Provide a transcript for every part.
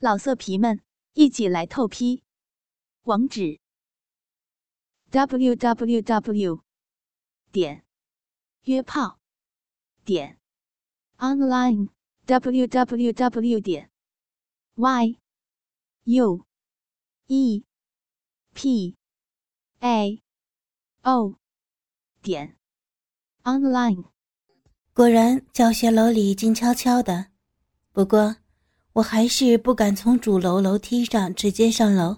老色皮们，一起来透批！网址：w w w 点约炮点 online w w w 点 y u e p a o 点 online。果然，教学楼里静悄悄的。不过。我还是不敢从主楼楼梯上直接上楼。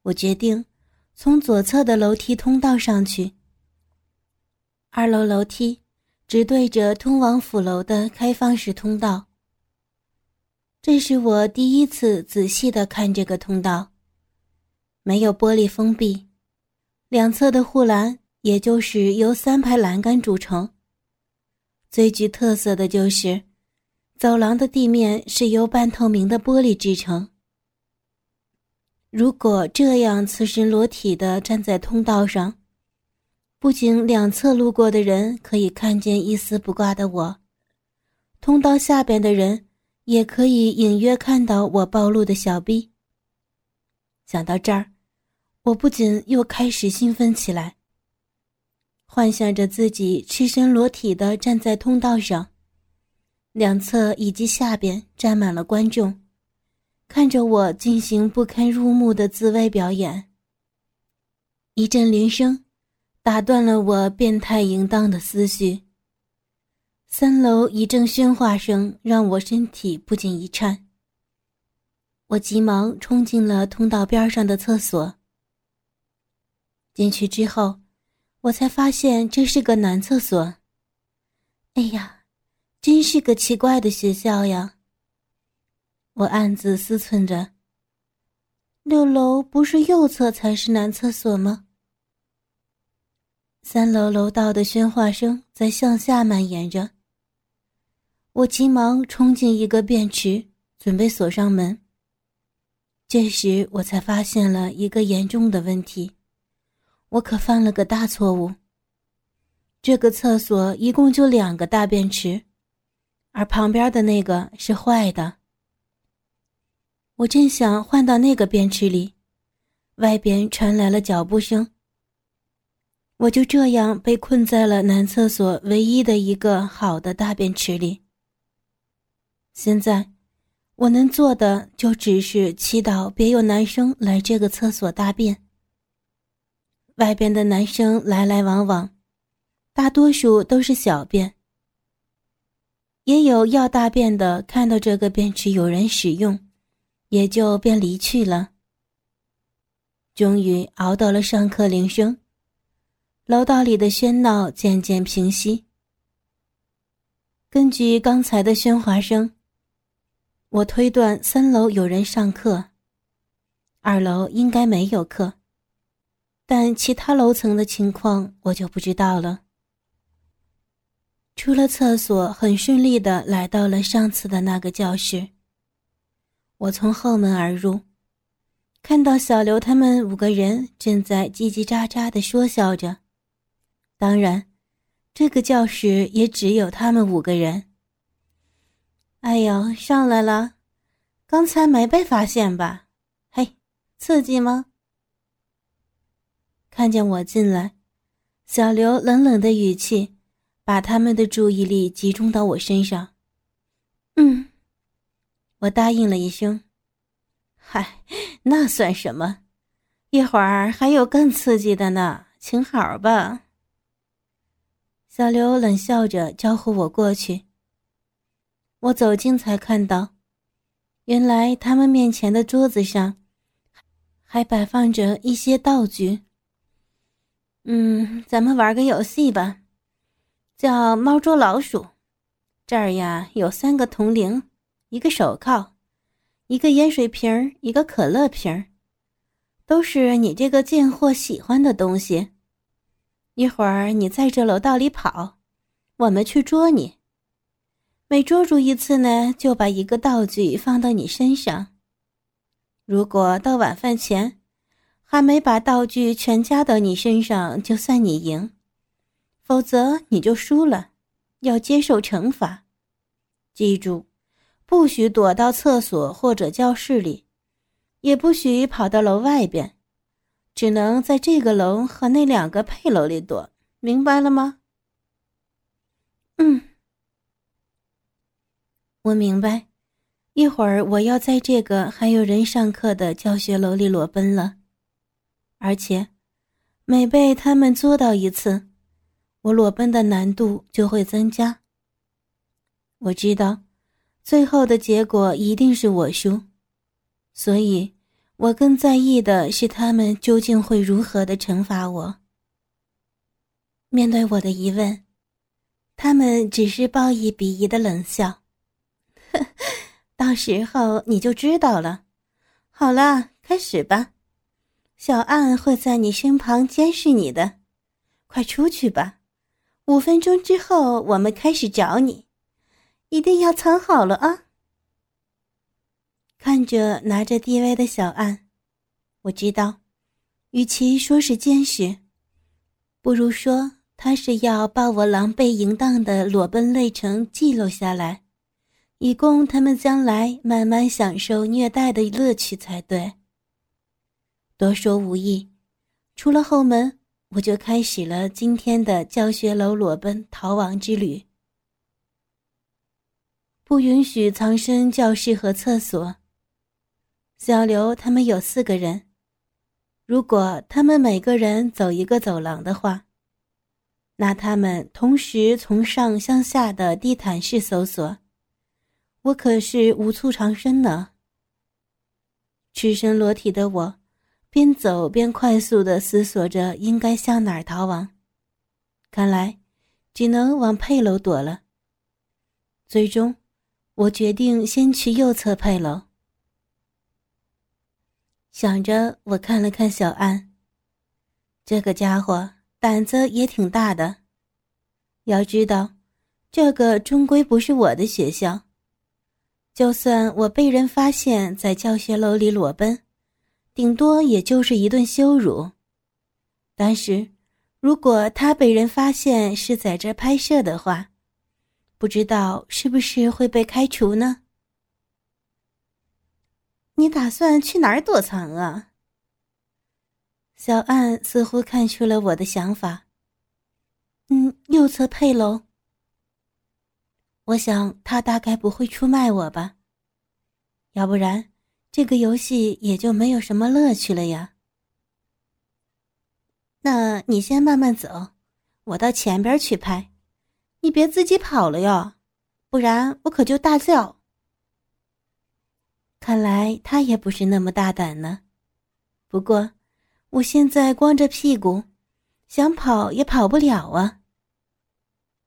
我决定从左侧的楼梯通道上去。二楼楼梯直对着通往辅楼的开放式通道。这是我第一次仔细的看这个通道，没有玻璃封闭，两侧的护栏也就是由三排栏杆组成。最具特色的就是。走廊的地面是由半透明的玻璃制成。如果这样赤身裸体的站在通道上，不仅两侧路过的人可以看见一丝不挂的我，通道下边的人也可以隐约看到我暴露的小臂。想到这儿，我不仅又开始兴奋起来，幻想着自己赤身裸体的站在通道上。两侧以及下边站满了观众，看着我进行不堪入目的自慰表演。一阵铃声打断了我变态淫荡的思绪。三楼一阵喧哗声让我身体不禁一颤。我急忙冲进了通道边上的厕所。进去之后，我才发现这是个男厕所。哎呀！真是个奇怪的学校呀！我暗自思忖着。六楼不是右侧才是男厕所吗？三楼楼道的喧哗声在向下蔓延着。我急忙冲进一个便池，准备锁上门。这时我才发现了一个严重的问题，我可犯了个大错误。这个厕所一共就两个大便池。而旁边的那个是坏的。我正想换到那个便池里，外边传来了脚步声。我就这样被困在了男厕所唯一的一个好的大便池里。现在，我能做的就只是祈祷别有男生来这个厕所大便。外边的男生来来往往，大多数都是小便。也有要大便的，看到这个便池有人使用，也就便离去了。终于熬到了上课铃声，楼道里的喧闹渐渐平息。根据刚才的喧哗声，我推断三楼有人上课，二楼应该没有课，但其他楼层的情况我就不知道了。出了厕所，很顺利的来到了上次的那个教室。我从后门而入，看到小刘他们五个人正在叽叽喳喳的说笑着。当然，这个教室也只有他们五个人。哎呦，上来了！刚才没被发现吧？嘿，刺激吗？看见我进来，小刘冷冷的语气。把他们的注意力集中到我身上。嗯，我答应了一声。嗨，那算什么？一会儿还有更刺激的呢，请好吧。小刘冷笑着招呼我过去。我走近才看到，原来他们面前的桌子上还摆放着一些道具。嗯，咱们玩个游戏吧。叫猫捉老鼠，这儿呀有三个铜铃，一个手铐，一个盐水瓶一个可乐瓶都是你这个贱货喜欢的东西。一会儿你在这楼道里跑，我们去捉你。每捉住一次呢，就把一个道具放到你身上。如果到晚饭前还没把道具全加到你身上，就算你赢。否则你就输了，要接受惩罚。记住，不许躲到厕所或者教室里，也不许跑到楼外边，只能在这个楼和那两个配楼里躲，明白了吗？嗯，我明白。一会儿我要在这个还有人上课的教学楼里裸奔了，而且每被他们捉到一次，我裸奔的难度就会增加。我知道，最后的结果一定是我输，所以我更在意的是他们究竟会如何的惩罚我。面对我的疑问，他们只是报以鄙夷的冷笑。到时候你就知道了。好了，开始吧。小暗会在你身旁监视你的。快出去吧。五分钟之后，我们开始找你。一定要藏好了啊！看着拿着 DV 的小暗，我知道，与其说是监视，不如说他是要把我狼狈淫荡的裸奔历程记录下来。以供他们将来慢慢享受虐待的乐趣才对。多说无益，出了后门，我就开始了今天的教学楼裸奔逃亡之旅。不允许藏身教室和厕所。小刘他们有四个人，如果他们每个人走一个走廊的话，那他们同时从上向下的地毯式搜索。我可是无处藏身呢。赤身裸体的我，边走边快速的思索着应该向哪儿逃亡。看来，只能往配楼躲了。最终，我决定先去右侧配楼。想着，我看了看小安，这个家伙胆子也挺大的。要知道，这个终归不是我的学校。就算我被人发现，在教学楼里裸奔，顶多也就是一顿羞辱。但是，如果他被人发现是在这拍摄的话，不知道是不是会被开除呢？你打算去哪儿躲藏啊？小岸似乎看出了我的想法。嗯，右侧配楼。我想他大概不会出卖我吧，要不然这个游戏也就没有什么乐趣了呀。那你先慢慢走，我到前边去拍，你别自己跑了哟，不然我可就大叫。看来他也不是那么大胆呢。不过我现在光着屁股，想跑也跑不了啊，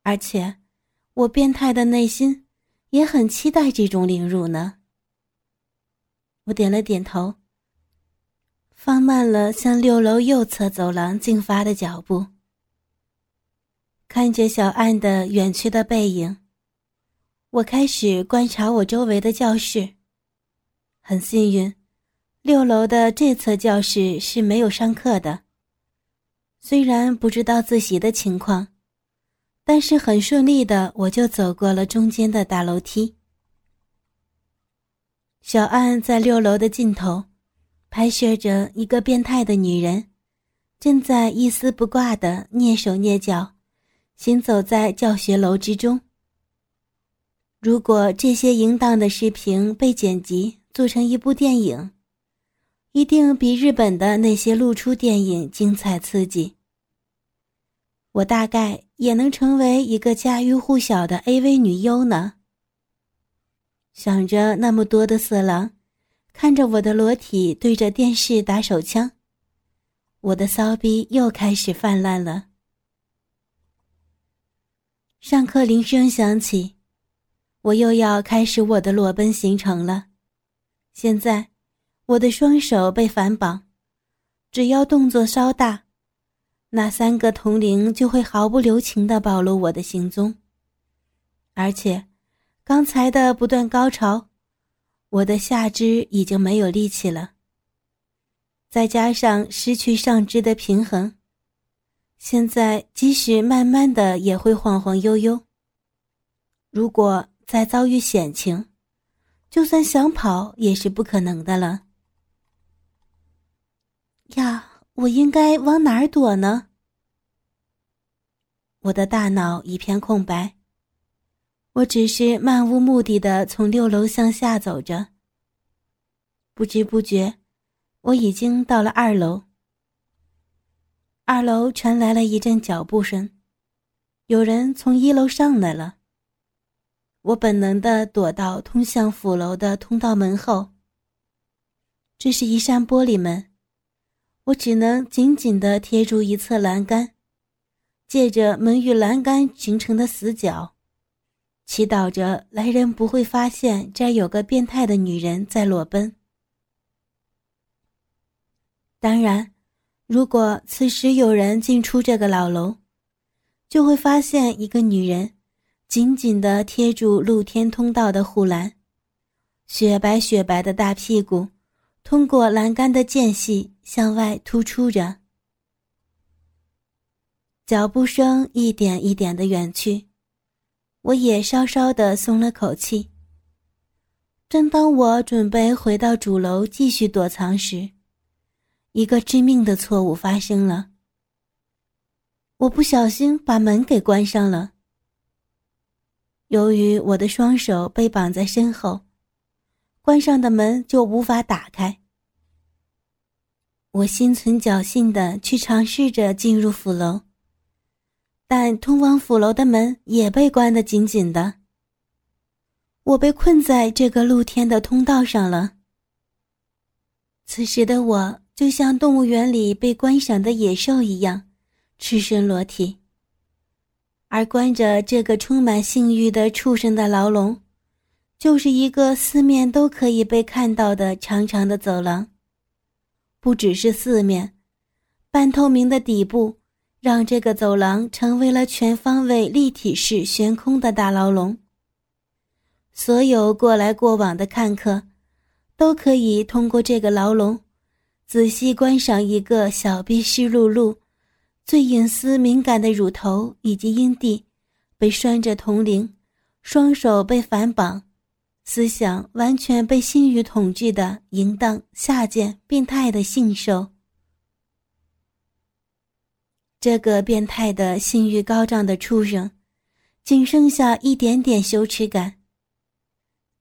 而且。我变态的内心也很期待这种凌辱呢。我点了点头，放慢了向六楼右侧走廊进发的脚步。看着小岸的远去的背影，我开始观察我周围的教室。很幸运，六楼的这侧教室是没有上课的。虽然不知道自习的情况。但是很顺利的，我就走过了中间的大楼梯。小安在六楼的尽头，拍摄着一个变态的女人，正在一丝不挂的蹑手蹑脚，行走在教学楼之中。如果这些淫荡的视频被剪辑做成一部电影，一定比日本的那些露出电影精彩刺激。我大概也能成为一个家喻户晓的 AV 女优呢。想着那么多的色狼，看着我的裸体对着电视打手枪，我的骚逼又开始泛滥了。上课铃声响起，我又要开始我的裸奔行程了。现在，我的双手被反绑，只要动作稍大。那三个铜铃就会毫不留情的暴露我的行踪，而且，刚才的不断高潮，我的下肢已经没有力气了。再加上失去上肢的平衡，现在即使慢慢的也会晃晃悠悠。如果再遭遇险情，就算想跑也是不可能的了。呀，我应该往哪儿躲呢？我的大脑一片空白，我只是漫无目的的从六楼向下走着。不知不觉，我已经到了二楼。二楼传来了一阵脚步声，有人从一楼上来了。我本能的躲到通向府楼的通道门后。这是一扇玻璃门，我只能紧紧的贴住一侧栏杆。借着门与栏杆形成的死角，祈祷着来人不会发现这儿有个变态的女人在裸奔。当然，如果此时有人进出这个老楼，就会发现一个女人紧紧地贴住露天通道的护栏，雪白雪白的大屁股通过栏杆的间隙向外突出着。脚步声一点一点的远去，我也稍稍的松了口气。正当我准备回到主楼继续躲藏时，一个致命的错误发生了。我不小心把门给关上了。由于我的双手被绑在身后，关上的门就无法打开。我心存侥幸的去尝试着进入府楼。但通往府楼的门也被关得紧紧的。我被困在这个露天的通道上了。此时的我就像动物园里被观赏的野兽一样，赤身裸体。而关着这个充满性欲的畜生的牢笼，就是一个四面都可以被看到的长长的走廊。不只是四面，半透明的底部。让这个走廊成为了全方位立体式悬空的大牢笼。所有过来过往的看客，都可以通过这个牢笼，仔细观赏一个小臂湿漉漉、最隐私敏感的乳头以及阴蒂，被拴着铜铃，双手被反绑，思想完全被性欲统治的淫荡、下贱、病态的性兽。这个变态的性欲高涨的畜生，仅剩下一点点羞耻感，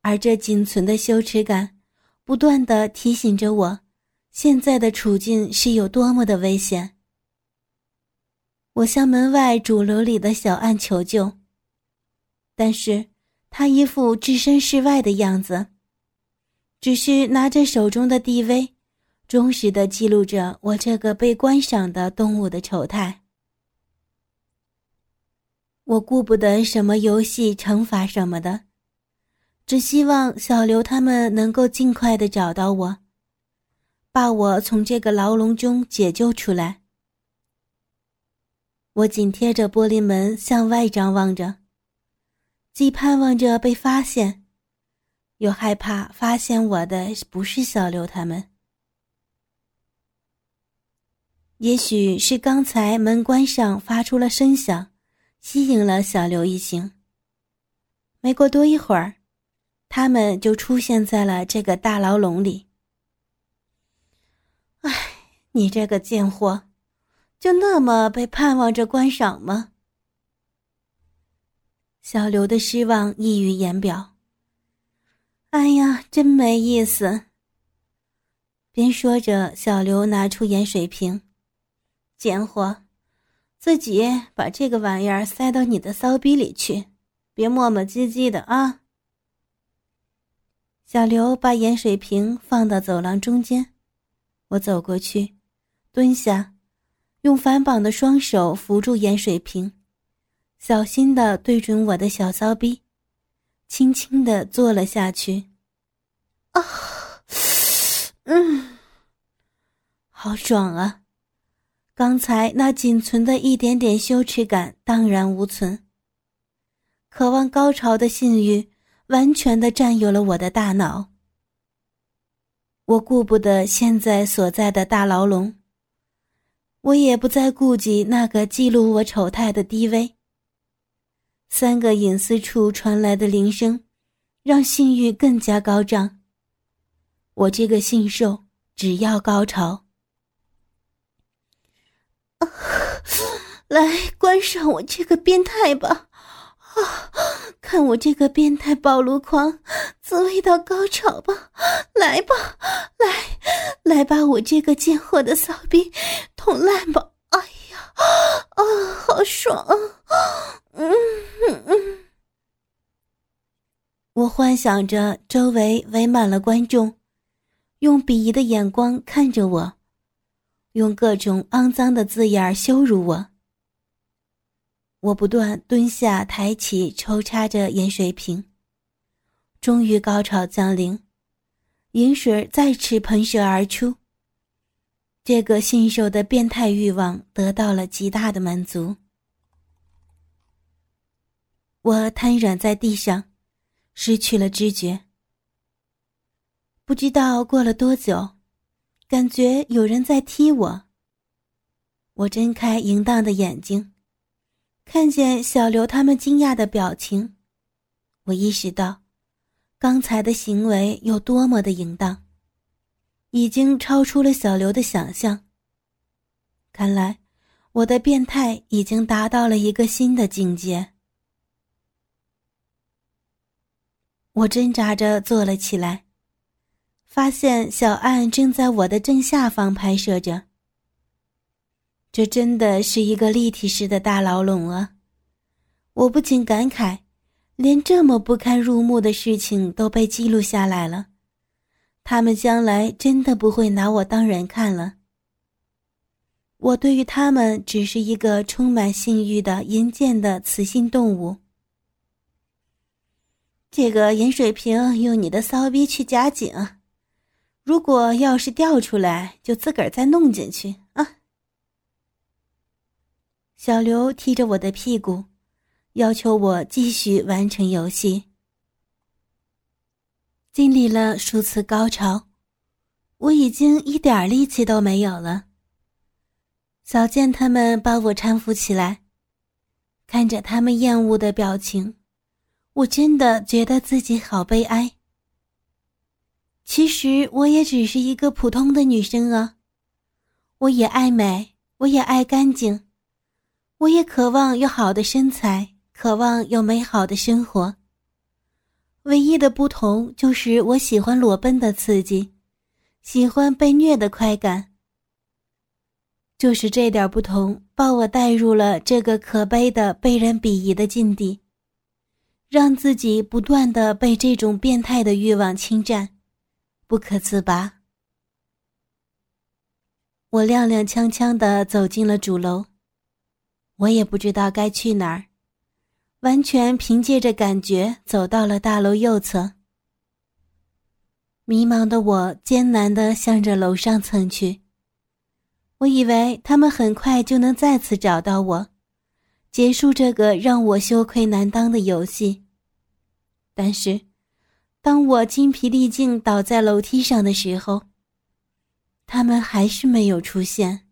而这仅存的羞耻感，不断的提醒着我，现在的处境是有多么的危险。我向门外主楼里的小岸求救，但是他一副置身事外的样子，只是拿着手中的 DV。忠实的记录着我这个被观赏的动物的丑态。我顾不得什么游戏惩罚什么的，只希望小刘他们能够尽快的找到我，把我从这个牢笼中解救出来。我紧贴着玻璃门向外张望着，既盼望着被发现，又害怕发现我的不是小刘他们。也许是刚才门关上发出了声响，吸引了小刘一行。没过多一会儿，他们就出现在了这个大牢笼里。哎，你这个贱货，就那么被盼望着观赏吗？小刘的失望溢于言表。哎呀，真没意思。边说着，小刘拿出盐水瓶。贱货，自己把这个玩意儿塞到你的骚逼里去，别磨磨唧唧的啊！小刘把盐水瓶放到走廊中间，我走过去，蹲下，用反绑的双手扶住盐水瓶，小心的对准我的小骚逼，轻轻的坐了下去。啊，嗯，好爽啊！刚才那仅存的一点点羞耻感荡然无存。渴望高潮的性欲完全的占有了我的大脑。我顾不得现在所在的大牢笼，我也不再顾及那个记录我丑态的 DV。三个隐私处传来的铃声，让性欲更加高涨。我这个性兽只要高潮，来观赏我这个变态吧！啊，看我这个变态暴露狂，自慰到高潮吧！来吧，来，来把我这个贱货的骚逼捅烂吧！哎呀，啊，好爽啊！嗯嗯嗯。我幻想着周围围满了观众，用鄙夷的眼光看着我，用各种肮脏的字眼羞辱我。我不断蹲下、抬起、抽插着盐水瓶，终于高潮降临，饮水再次喷射而出。这个信手的变态欲望得到了极大的满足。我瘫软在地上。失去了知觉，不知道过了多久，感觉有人在踢我。我睁开淫荡的眼睛，看见小刘他们惊讶的表情，我意识到，刚才的行为有多么的淫荡，已经超出了小刘的想象。看来，我的变态已经达到了一个新的境界。我挣扎着坐了起来，发现小岸正在我的正下方拍摄着。这真的是一个立体式的大牢笼啊！我不禁感慨，连这么不堪入目的事情都被记录下来了，他们将来真的不会拿我当人看了。我对于他们只是一个充满性欲的淫贱的雌性动物。这个饮水瓶用你的骚逼去夹紧，如果要是掉出来，就自个儿再弄进去啊！小刘踢着我的屁股，要求我继续完成游戏。经历了数次高潮，我已经一点力气都没有了。小健他们把我搀扶起来，看着他们厌恶的表情。我真的觉得自己好悲哀。其实我也只是一个普通的女生啊，我也爱美，我也爱干净，我也渴望有好的身材，渴望有美好的生活。唯一的不同就是我喜欢裸奔的刺激，喜欢被虐的快感。就是这点不同，把我带入了这个可悲的被人鄙夷的境地。让自己不断的被这种变态的欲望侵占，不可自拔。我踉踉跄跄地走进了主楼，我也不知道该去哪儿，完全凭借着感觉走到了大楼右侧。迷茫的我艰难地向着楼上蹭去，我以为他们很快就能再次找到我。结束这个让我羞愧难当的游戏。但是，当我精疲力尽倒在楼梯上的时候，他们还是没有出现。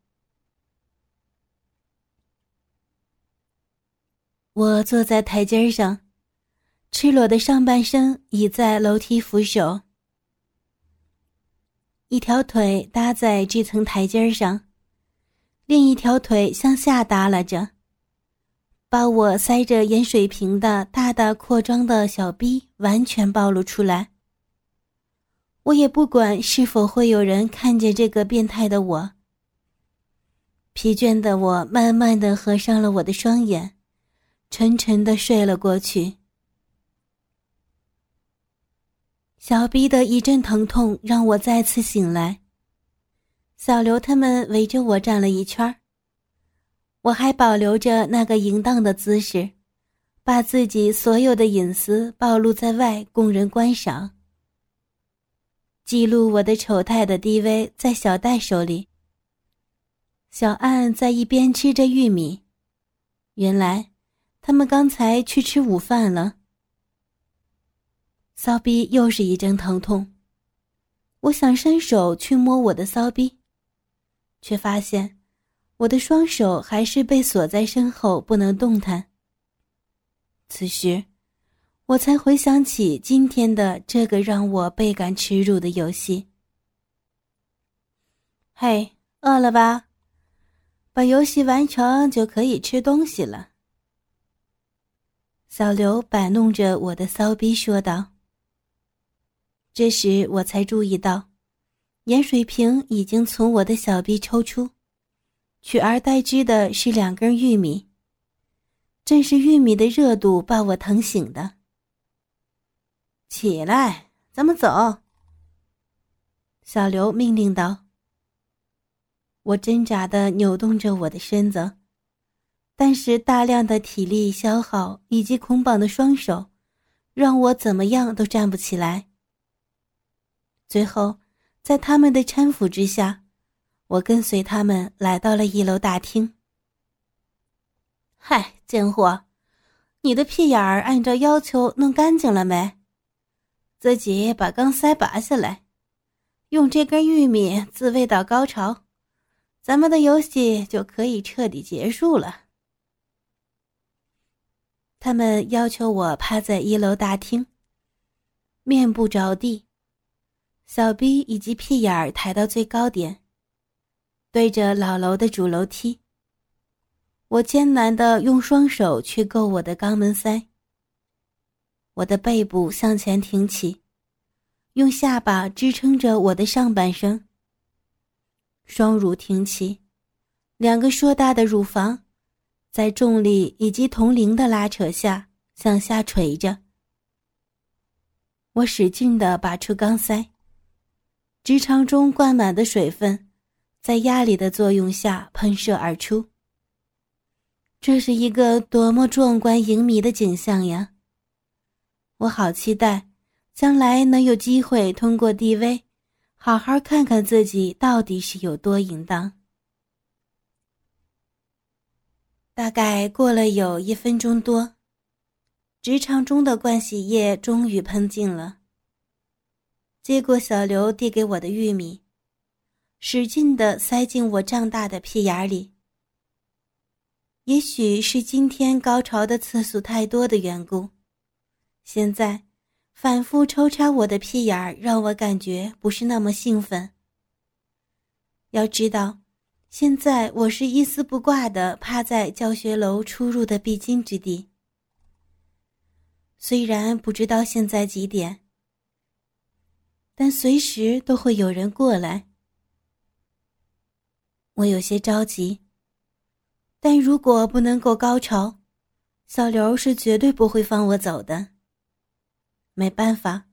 我坐在台阶上，赤裸的上半身倚在楼梯扶手，一条腿搭在这层台阶上，另一条腿向下耷拉着。把我塞着盐水瓶的大大扩张的小逼完全暴露出来。我也不管是否会有人看见这个变态的我。疲倦的我慢慢的合上了我的双眼，沉沉的睡了过去。小逼的一阵疼痛让我再次醒来。小刘他们围着我站了一圈儿。我还保留着那个淫荡的姿势，把自己所有的隐私暴露在外，供人观赏。记录我的丑态的 DV 在小戴手里。小岸在一边吃着玉米，原来他们刚才去吃午饭了。骚逼又是一阵疼痛，我想伸手去摸我的骚逼，却发现。我的双手还是被锁在身后，不能动弹。此时，我才回想起今天的这个让我倍感耻辱的游戏。嘿，饿了吧？把游戏完成就可以吃东西了。小刘摆弄着我的骚逼说道。这时我才注意到，盐水瓶已经从我的小臂抽出，取而代之的是两根玉米。正是玉米的热度把我疼醒的。起来，咱们走。小刘命令道。我挣扎的扭动着我的身子，但是大量的体力消耗以及捆绑的双手，让我怎么样都站不起来。最后，在他们的搀扶之下，我跟随他们来到了一楼大厅。嗨，贱货，你的屁眼儿按照要求弄干净了没？自己把钢塞拔下来，用这根玉米自慰到高潮，咱们的游戏就可以彻底结束了。他们要求我趴在一楼大厅，面部着地，小臂以及屁眼儿抬到最高点，对着老楼的主楼梯。我艰难的用双手去够我的肛门塞。我的背部向前挺起，用下巴支撑着我的上半身。双乳挺起，两个硕大的乳房，在重力以及铜铃的拉扯下向下垂着。我使劲的拔出钢塞，直肠中灌满的水分，在压力的作用下喷射而出。这是一个多么壮观淫靡的景象呀！我好期待，将来能有机会通过 DV，好好看看自己到底是有多淫荡。大概过了有一分钟多，直肠中的灌洗液终于喷尽了。接过小刘递给我的玉米，使劲的塞进我胀大的屁眼里。也许是今天高潮的次数太多的缘故，现在反复抽插我的屁眼儿让我感觉不是那么兴奋。要知道，现在我是一丝不挂的趴在教学楼出入的必经之地。虽然不知道现在几点，但随时都会有人过来。我有些着急。但如果不能够高潮，小刘是绝对不会放我走的。没办法，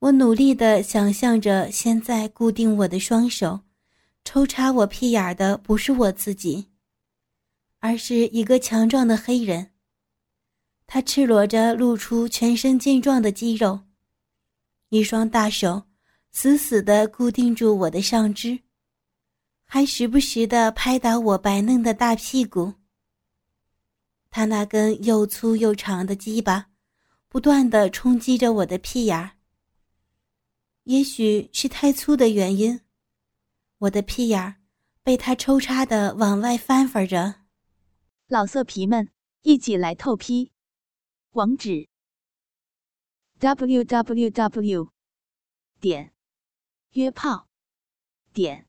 我努力的想象着，现在固定我的双手、抽插我屁眼的不是我自己，而是一个强壮的黑人。他赤裸着露出全身健壮的肌肉，一双大手死死的固定住我的上肢。还时不时的拍打我白嫩的大屁股。他那根又粗又长的鸡巴，不断的冲击着我的屁眼儿。也许是太粗的原因，我的屁眼儿被他抽插的往外翻翻着。老色皮们，一起来透批！网址：w w w. 点约炮点。